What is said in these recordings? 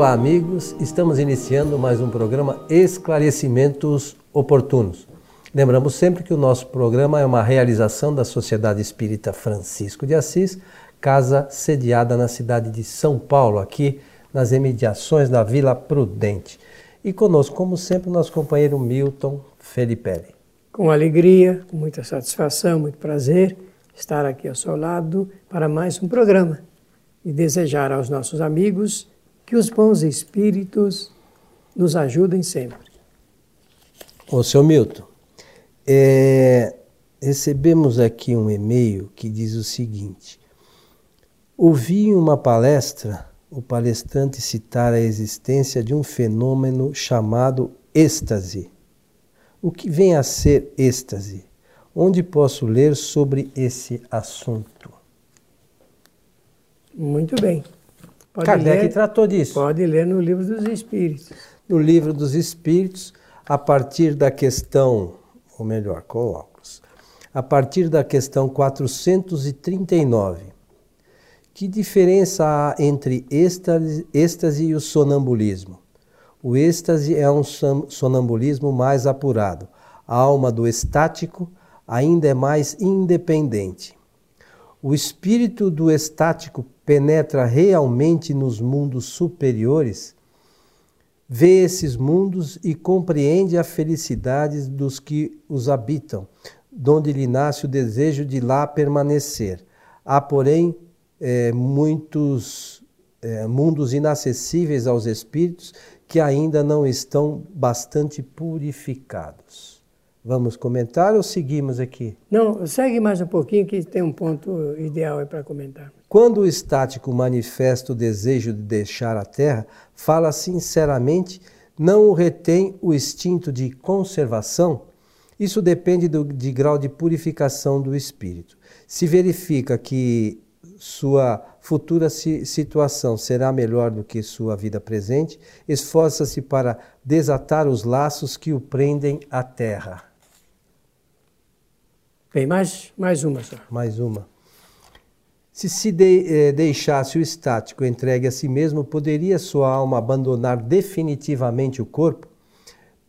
Olá, amigos. Estamos iniciando mais um programa Esclarecimentos Oportunos. Lembramos sempre que o nosso programa é uma realização da Sociedade Espírita Francisco de Assis, casa sediada na cidade de São Paulo, aqui nas imediações da Vila Prudente. E conosco, como sempre, nosso companheiro Milton Felipe. Com alegria, com muita satisfação, muito prazer estar aqui ao seu lado para mais um programa e desejar aos nossos amigos que os bons espíritos nos ajudem sempre. Ô, seu Milton, é, recebemos aqui um e-mail que diz o seguinte: Ouvi em uma palestra o palestrante citar a existência de um fenômeno chamado êxtase. O que vem a ser êxtase? Onde posso ler sobre esse assunto? Muito bem. Pode Kardec ler, tratou disso. Pode ler no Livro dos Espíritos. No Livro dos Espíritos, a partir da questão, ou melhor, com óculos, a partir da questão 439. Que diferença há entre êxtase, êxtase e o sonambulismo? O êxtase é um sonambulismo mais apurado. A alma do estático ainda é mais independente. O espírito do estático penetra realmente nos mundos superiores, vê esses mundos e compreende a felicidade dos que os habitam, donde lhe nasce o desejo de lá permanecer. Há, porém, é, muitos é, mundos inacessíveis aos espíritos que ainda não estão bastante purificados. Vamos comentar ou seguimos aqui? Não, segue mais um pouquinho que tem um ponto ideal para comentar. Quando o estático manifesta o desejo de deixar a Terra, fala sinceramente, não o retém o instinto de conservação? Isso depende do, de grau de purificação do espírito. Se verifica que sua futura situação será melhor do que sua vida presente, esforça-se para desatar os laços que o prendem à terra. Bem, mais, mais uma só. Mais uma. Se se de, eh, deixasse o estático entregue a si mesmo, poderia sua alma abandonar definitivamente o corpo?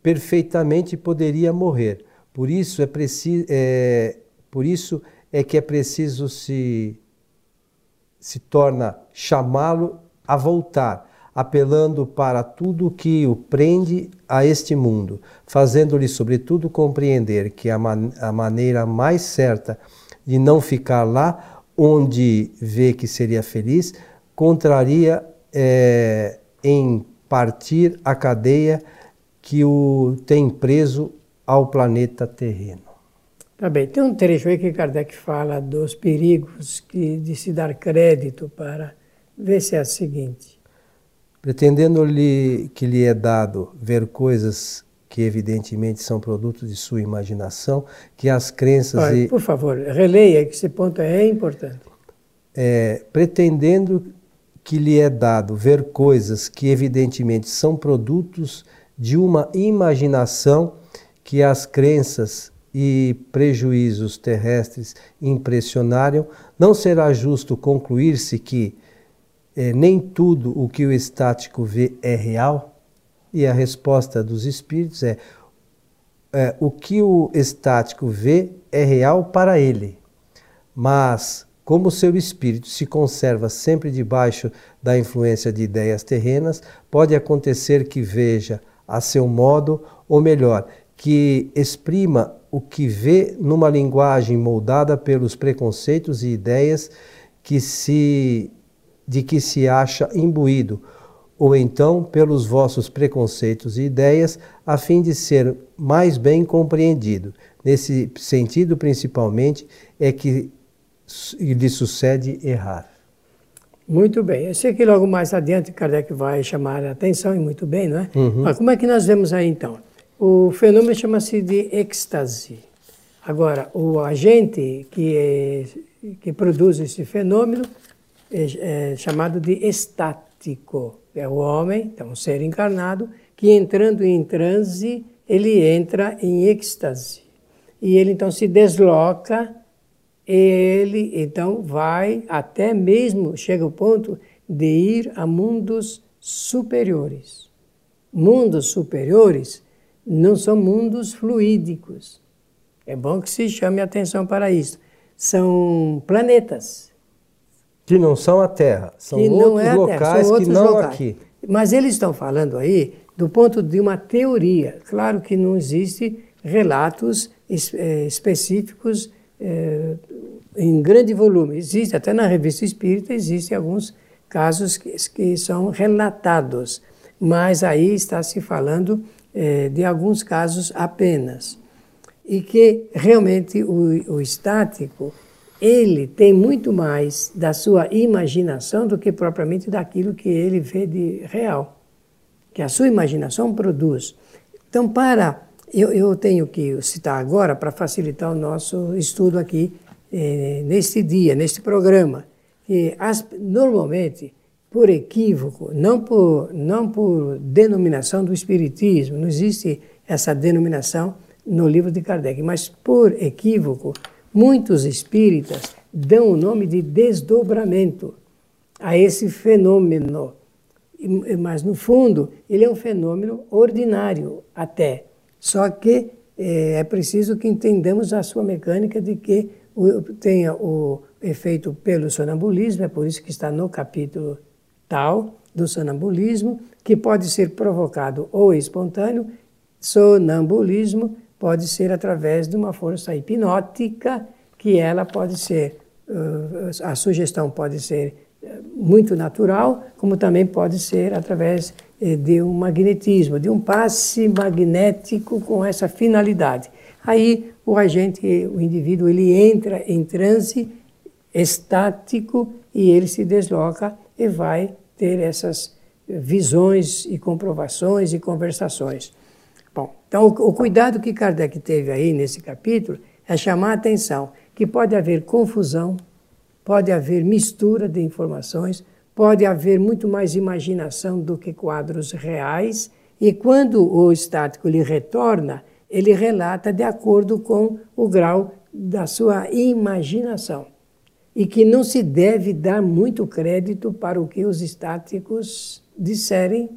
Perfeitamente poderia morrer. Por isso é, preciso, é, por isso é que é preciso se, se torna chamá-lo a voltar apelando para tudo que o prende a este mundo, fazendo-lhe, sobretudo, compreender que a, man a maneira mais certa de não ficar lá onde vê que seria feliz, contraria é, em partir a cadeia que o tem preso ao planeta terreno. Tá bem, tem um trecho aí que Kardec fala dos perigos que, de se dar crédito para ver se é o seguinte pretendendo-lhe que lhe é dado ver coisas que evidentemente são produtos de sua imaginação, que as crenças Olha, e... Por favor, releia que esse ponto é importante. É, pretendendo que lhe é dado ver coisas que evidentemente são produtos de uma imaginação que as crenças e prejuízos terrestres impressionaram, não será justo concluir-se que é, nem tudo o que o estático vê é real? E a resposta dos espíritos é, é o que o estático vê é real para ele, mas como seu espírito se conserva sempre debaixo da influência de ideias terrenas, pode acontecer que veja a seu modo, ou melhor, que exprima o que vê numa linguagem moldada pelos preconceitos e ideias que se de que se acha imbuído, ou então pelos vossos preconceitos e ideias, a fim de ser mais bem compreendido. Nesse sentido, principalmente, é que lhe sucede errar. Muito bem. Eu sei que logo mais adiante Kardec vai chamar a atenção, e muito bem, não é? Uhum. Mas como é que nós vemos aí então? O fenômeno chama-se de êxtase. Agora, o agente que, é, que produz esse fenômeno é, é chamado de estático. É o homem, então um ser encarnado, que entrando em transe, ele entra em êxtase. E ele então se desloca, ele então vai até mesmo, chega ao ponto de ir a mundos superiores. Mundos superiores não são mundos fluídicos. É bom que se chame atenção para isso. São planetas. Que não são a Terra, são que outros é locais são outros que não locais. aqui. Mas eles estão falando aí do ponto de uma teoria. Claro que não existe relatos eh, específicos é, em grande volume. Existe, até na revista espírita, existem alguns casos que, que são relatados, mas aí está se falando é, de alguns casos apenas. E que realmente o, o estático, ele tem muito mais da sua imaginação do que propriamente daquilo que ele vê de real, que a sua imaginação produz. Então, para eu, eu tenho que citar agora para facilitar o nosso estudo aqui eh, neste dia, neste programa, que as, normalmente, por equívoco, não por, não por denominação do Espiritismo, não existe essa denominação no livro de Kardec, mas por equívoco, muitos espíritas dão o nome de desdobramento a esse fenômeno. Mas, no fundo, ele é um fenômeno ordinário até só que é, é preciso que entendamos a sua mecânica de que tenha o efeito pelo sonambulismo, é por isso que está no capítulo tal do sonambulismo, que pode ser provocado ou espontâneo, sonambulismo pode ser através de uma força hipnótica, que ela pode ser, a sugestão pode ser muito natural, como também pode ser através de um magnetismo, de um passe magnético com essa finalidade. Aí o agente, o indivíduo, ele entra em transe estático e ele se desloca e vai ter essas visões e comprovações e conversações. Então o, o cuidado que Kardec teve aí nesse capítulo é chamar a atenção que pode haver confusão, pode haver mistura de informações, pode haver muito mais imaginação do que quadros reais, e quando o estático lhe retorna, ele relata de acordo com o grau da sua imaginação. E que não se deve dar muito crédito para o que os estáticos disserem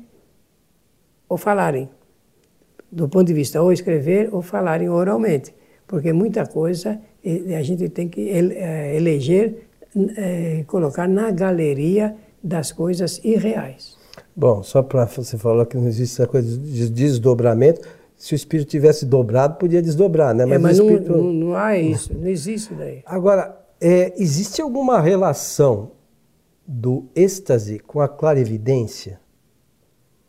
ou falarem, do ponto de vista ou escrever ou falarem oralmente, porque muita coisa eh, a gente tem que eh, eleger, eh, colocar na galeria das coisas irreais. Bom, só para você falar que não existe essa coisa de desdobramento, se o espírito tivesse dobrado, podia desdobrar, né? Mas, é, mas espírito... não, não, não, há isso, não existe daí. Agora, é, existe alguma relação do êxtase com a clarividência?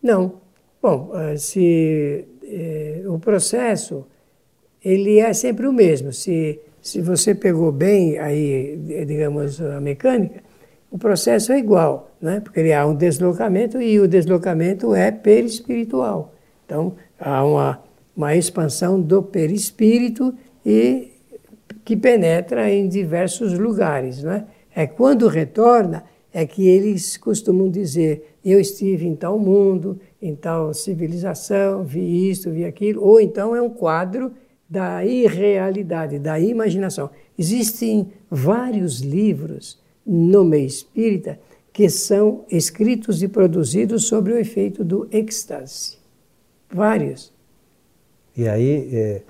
Não. Bom, se é, o processo ele é sempre o mesmo. Se, se você pegou bem aí, digamos, a mecânica, o processo é igual, né? porque há um deslocamento e o deslocamento é perispiritual. Então, há uma, uma expansão do perispírito e que penetra em diversos lugares. Né? É quando retorna é que eles costumam dizer: eu estive em tal mundo, tal civilização, vi isto, vi aquilo, ou então é um quadro da irrealidade, da imaginação. Existem vários livros no meio espírita que são escritos e produzidos sobre o efeito do êxtase. Vários. E aí, é,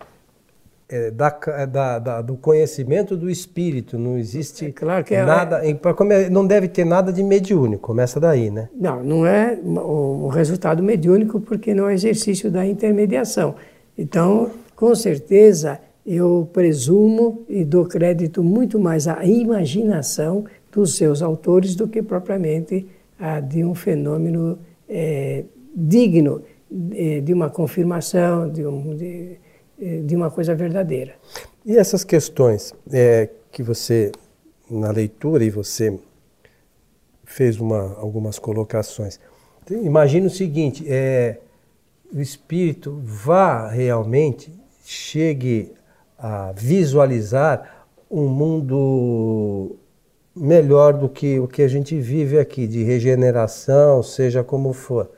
é, da, é da, da, do conhecimento do espírito, não existe é claro que é, nada. É, não deve ter nada de mediúnico, começa daí, né? Não, não é o, o resultado mediúnico porque não é exercício da intermediação. Então, com certeza, eu presumo e dou crédito muito mais à imaginação dos seus autores do que propriamente a de um fenômeno é, digno de, de, uma confirmação, de, um, de, de, uma coisa verdadeira. E essas questões é, que você, na leitura, e você fez uma, algumas colocações. Imagina o seguinte: é, o espírito vá realmente, chegue a visualizar um mundo melhor do que o que a gente vive aqui, de regeneração, seja como for.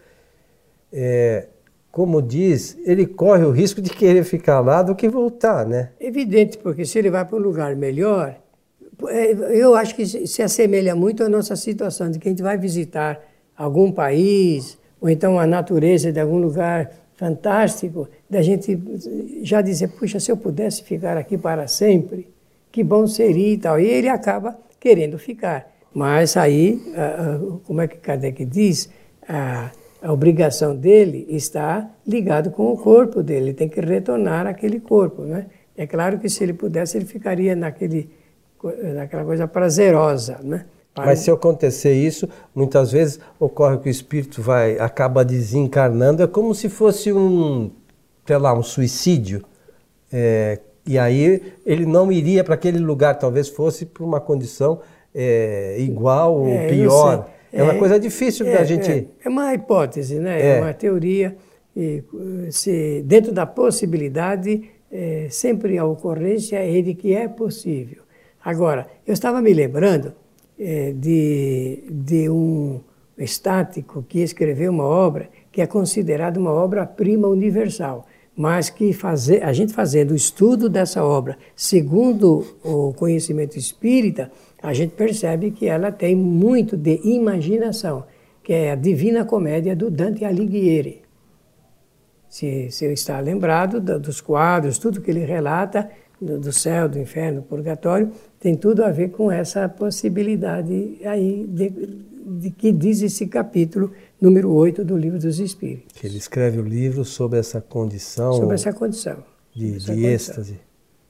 É, como diz, ele corre o risco de querer ficar lá do que voltar, né? Evidente, porque se ele vai para um lugar melhor, é, eu acho que se assemelha muito à nossa situação de que a gente vai visitar algum país, ou então a natureza de algum lugar fantástico, da gente já dizer, puxa, se eu pudesse ficar aqui para sempre, que bom seria e tal. E ele acaba querendo ficar. Mas aí, como é que Kardec diz, a obrigação dele está ligado com o corpo dele, ele tem que retornar aquele corpo, né? É claro que se ele pudesse, ele ficaria naquele, naquela coisa prazerosa, né? Mas se acontecer isso, muitas vezes ocorre que o espírito vai acaba desencarnando, é como se fosse um, sei lá, um suicídio. É, e aí ele não iria para aquele lugar, talvez fosse por uma condição é, igual ou é, pior. É uma é, coisa difícil da é, gente. É, é, uma hipótese, né? É, uma teoria. E, se, dentro da possibilidade, sempre a ocorrência é de que é possível. Agora, eu estava me lembrando de, de um estático que escreveu uma obra que é considerada uma obra-prima universal mas que fazer, a gente fazendo o estudo dessa obra segundo o conhecimento espírita, a gente percebe que ela tem muito de imaginação, que é a Divina Comédia do Dante Alighieri. Se, se está lembrado dos quadros, tudo que ele relata do, céu, do inferno, do purgatório, tem tudo a ver com essa possibilidade aí de, de que diz esse capítulo número 8 do Livro dos Espíritos. Que ele escreve o livro sobre essa condição. Sobre essa condição. De, essa de condição. êxtase.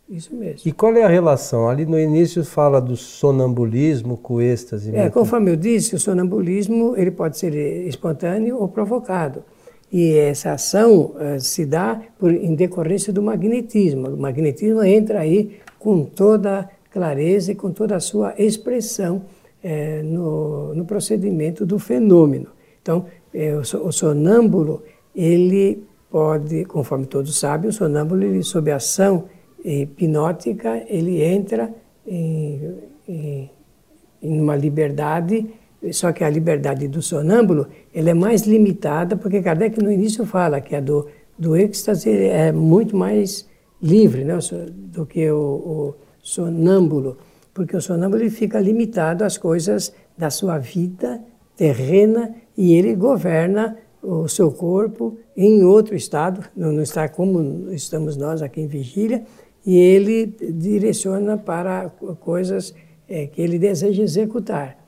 Isso mesmo. E qual é a relação? Ali no início fala do sonambulismo com o êxtase. É, conforme eu disse, o sonambulismo ele pode ser espontâneo ou provocado. E essa ação uh, se dá por, em decorrência do magnetismo. O magnetismo entra aí com toda clareza e com toda a sua expressão eh, no, no procedimento do fenômeno. Então, é, o sonâmbulo, ele pode, conforme todos sabem, o sonâmbulo, ele, sob ação hipnótica, ele entra em, em, em uma liberdade, só que a liberdade do sonâmbulo, ele é mais limitada, porque Kardec no início fala que a do, do êxtase é muito mais livre né, do que o, o sonâmbulo, porque o sonâmbulo ele fica limitado às coisas da sua vida terrena e ele governa o seu corpo em outro estado, não está como estamos nós aqui em vigília, e ele direciona para coisas é, que ele deseja executar.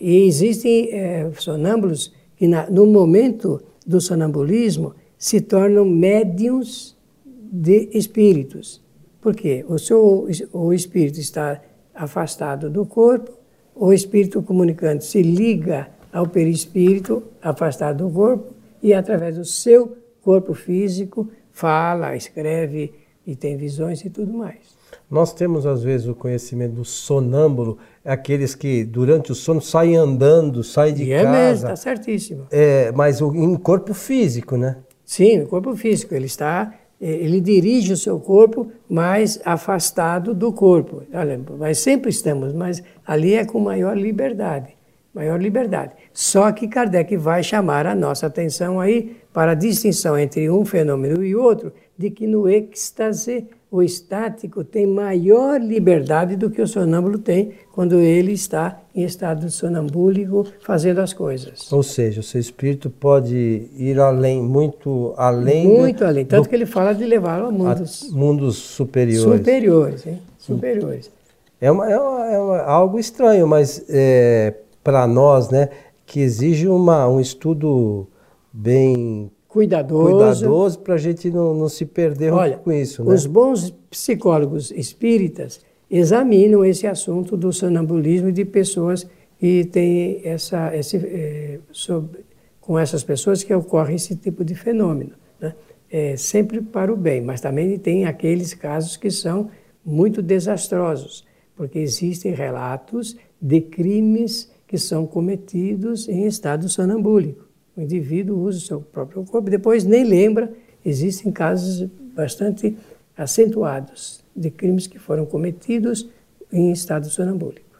E existem é, sonâmbulos que, na, no momento do sonambulismo, se tornam médiums de espíritos. Por quê? O, seu, o espírito está afastado do corpo, o espírito comunicante se liga ao perispírito afastado do corpo e através do seu corpo físico fala, escreve e tem visões e tudo mais. Nós temos às vezes o conhecimento do sonâmbulo, é aqueles que durante o sono saem andando, saem de e casa. É mesmo, está certíssimo. É, mas em corpo físico, né? Sim, no corpo físico. Ele está, ele dirige o seu corpo mais afastado do corpo. Olha, mas sempre estamos, mas ali é com maior liberdade maior liberdade. Só que Kardec vai chamar a nossa atenção aí para a distinção entre um fenômeno e outro, de que no êxtase o estático tem maior liberdade do que o sonâmbulo tem quando ele está em estado sonambúlico fazendo as coisas. Ou seja, o seu espírito pode ir além, muito além. Muito do, além, tanto do, que ele fala de levá-lo a mundos, a mundos superiores. Superiores, hein? Superiores. É, uma, é, uma, é uma, algo estranho, mas é, para nós, né, que exige uma, um estudo bem cuidadoso, cuidadoso para a gente não, não se perder Olha, com isso. Né? Os bons psicólogos espíritas examinam esse assunto do sonambulismo de pessoas que têm essa, esse, é, sobre, com essas pessoas que ocorre esse tipo de fenômeno. Né? É, sempre para o bem, mas também tem aqueles casos que são muito desastrosos, porque existem relatos de crimes que são cometidos em estado sonambúlico. O indivíduo usa o seu próprio corpo, depois nem lembra. Existem casos bastante acentuados de crimes que foram cometidos em estado sonambúlico.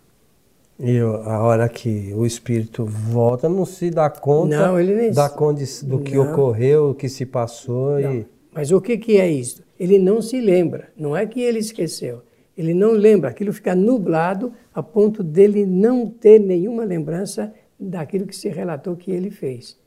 E a hora que o espírito volta, não se dá conta não, ele nem... da condição, do que não. ocorreu, o que se passou. E... Mas o que, que é isso? Ele não se lembra, não é que ele esqueceu. Ele não lembra, aquilo fica nublado a ponto dele não ter nenhuma lembrança daquilo que se relatou que ele fez.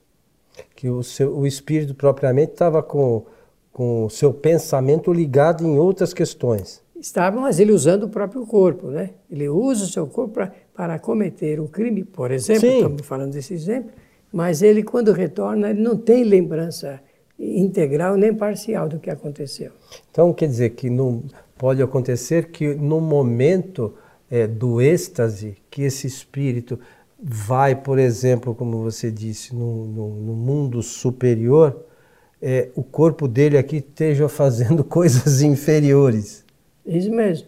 Que o, seu, o espírito propriamente estava com, com o seu pensamento ligado em outras questões. Estava, mas ele usando o próprio corpo, né? Ele usa o seu corpo pra, para cometer um crime, por exemplo, Sim. estamos falando desse exemplo, mas ele, quando retorna, ele não tem lembrança integral nem parcial do que aconteceu. Então, quer dizer que não, pode acontecer que no momento é, do êxtase, que esse espírito vai, por exemplo, como você disse, no, no, no mundo superior, é, o corpo dele aqui esteja fazendo coisas inferiores. Isso mesmo.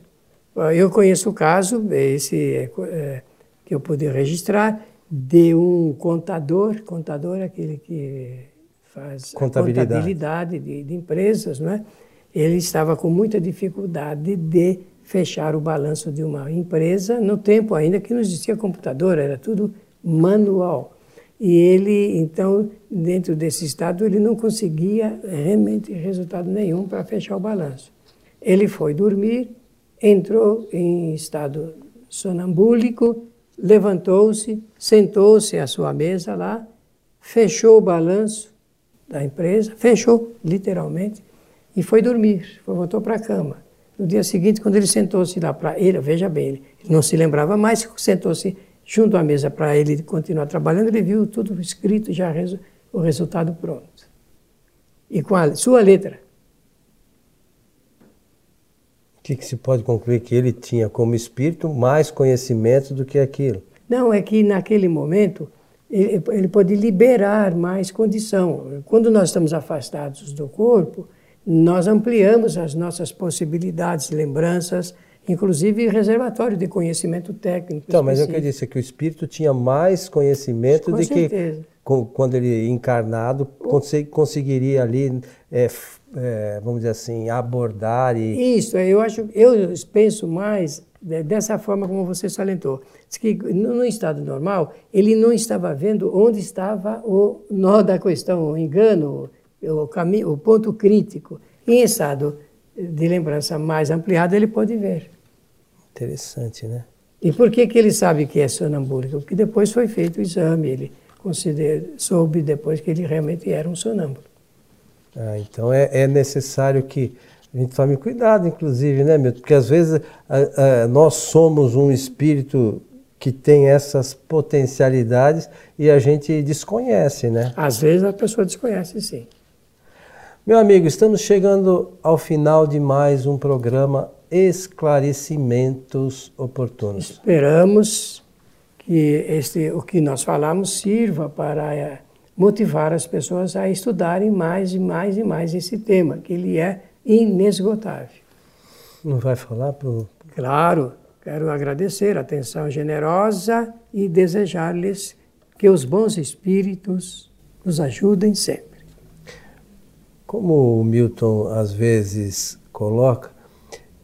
Eu conheço o caso, esse é, é, que eu pude registrar, de um contador, contador é aquele que faz contabilidade, contabilidade de, de, empresas, não é? Ele estava com muita dificuldade de fechar o balanço de uma empresa no tempo ainda que não existia computador, era tudo manual. E ele, então, dentro desse estado, ele não conseguia realmente resultado nenhum para fechar o balanço. Ele foi dormir, entrou em estado sonambúlico, levantou-se, sentou-se à sua mesa lá, fechou o balanço da empresa, fechou literalmente e foi dormir, voltou para a cama. No dia seguinte, quando ele sentou-se lá para ele, veja bem, ele não se lembrava mais, sentou-se junto à mesa para ele continuar trabalhando, ele viu tudo escrito, já o resultado pronto. E com a sua letra. O que, que se pode concluir? Que ele tinha como espírito mais conhecimento do que aquilo. Não, é que naquele momento ele, ele pode liberar mais condição. Quando nós estamos afastados do corpo, nós ampliamos as nossas possibilidades, lembranças, inclusive reservatório de conhecimento técnico. Então, mas eu queria dizer que o espírito tinha mais conhecimento Com de certeza. que quando ele encarnado conseguiria ali, é, é, vamos dizer assim, abordar e isso. Eu acho, eu penso mais dessa forma como você salientou. Diz que no estado normal ele não estava vendo onde estava o nó da questão, o engano, o, caminho, o ponto crítico. Em estado de lembrança mais ampliado, ele pode ver. Interessante, né? E por que, que ele sabe que é sonambúlico? Porque depois foi feito o exame, ele considera, soube depois que ele realmente era um sonâmbulo. Ah, então é, é, necessário que a gente tome cuidado, inclusive, né, Milton? Porque às vezes a, a, nós somos um espírito que tem essas potencialidades e a gente desconhece, né? Às vezes a pessoa desconhece, sim. Meu amigo, estamos chegando ao final de mais um programa Esclarecimentos Oportunos. Esperamos que este, o que nós falamos sirva para eh, motivar as pessoas a estudarem mais e mais e mais esse tema, que ele é inesgotável. Não vai falar para o... Claro, quero agradecer a atenção generosa e desejar-lhes que os bons espíritos nos ajudem sempre. Como o Milton às vezes coloca,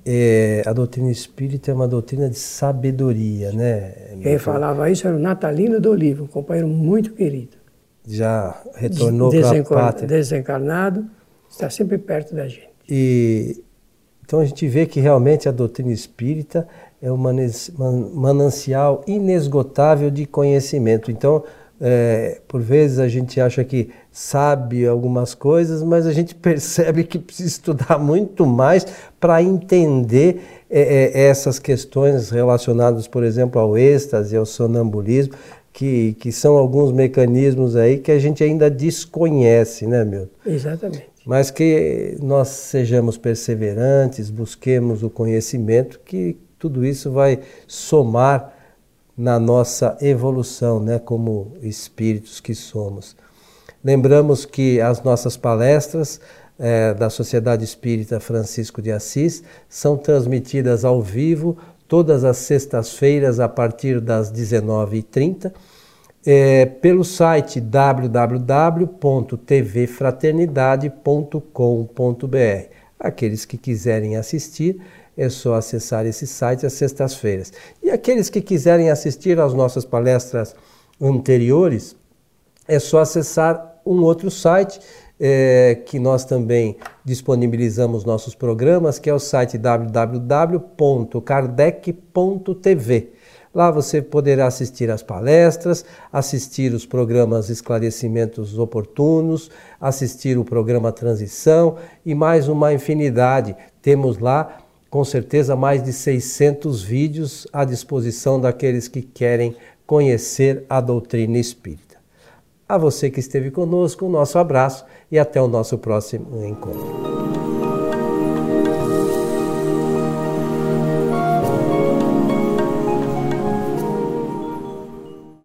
é, a doutrina espírita é uma doutrina de sabedoria, né? Quem falava isso era o Natalino do Olivo, um companheiro muito querido. Já retornou para a pátria. Desencarnado, está sempre perto da gente. E então a gente vê que realmente a doutrina espírita é um manancial inesgotável de conhecimento. Então, é, por vezes a gente acha que sabe algumas coisas, mas a gente percebe que precisa estudar muito mais para entender é, é, essas questões relacionadas, por exemplo, ao êxtase, ao sonambulismo, que, que são alguns mecanismos aí que a gente ainda desconhece, né, Milton? Exatamente. Mas que nós sejamos perseverantes, busquemos o conhecimento, que tudo isso vai somar na nossa evolução, né, como espíritos que somos. Lembramos que as nossas palestras é, da Sociedade Espírita Francisco de Assis são transmitidas ao vivo todas as sextas-feiras a partir das 19h30 é, pelo site www.tvfraternidade.com.br. Aqueles que quiserem assistir, é só acessar esse site às sextas-feiras. E aqueles que quiserem assistir às nossas palestras anteriores, é só acessar um outro site é, que nós também disponibilizamos nossos programas, que é o site www.kardec.tv. Lá você poderá assistir às palestras, assistir os programas Esclarecimentos Oportunos, assistir o programa Transição e mais uma infinidade. Temos lá, com certeza, mais de 600 vídeos à disposição daqueles que querem conhecer a doutrina espírita. A você que esteve conosco, um nosso abraço e até o nosso próximo encontro.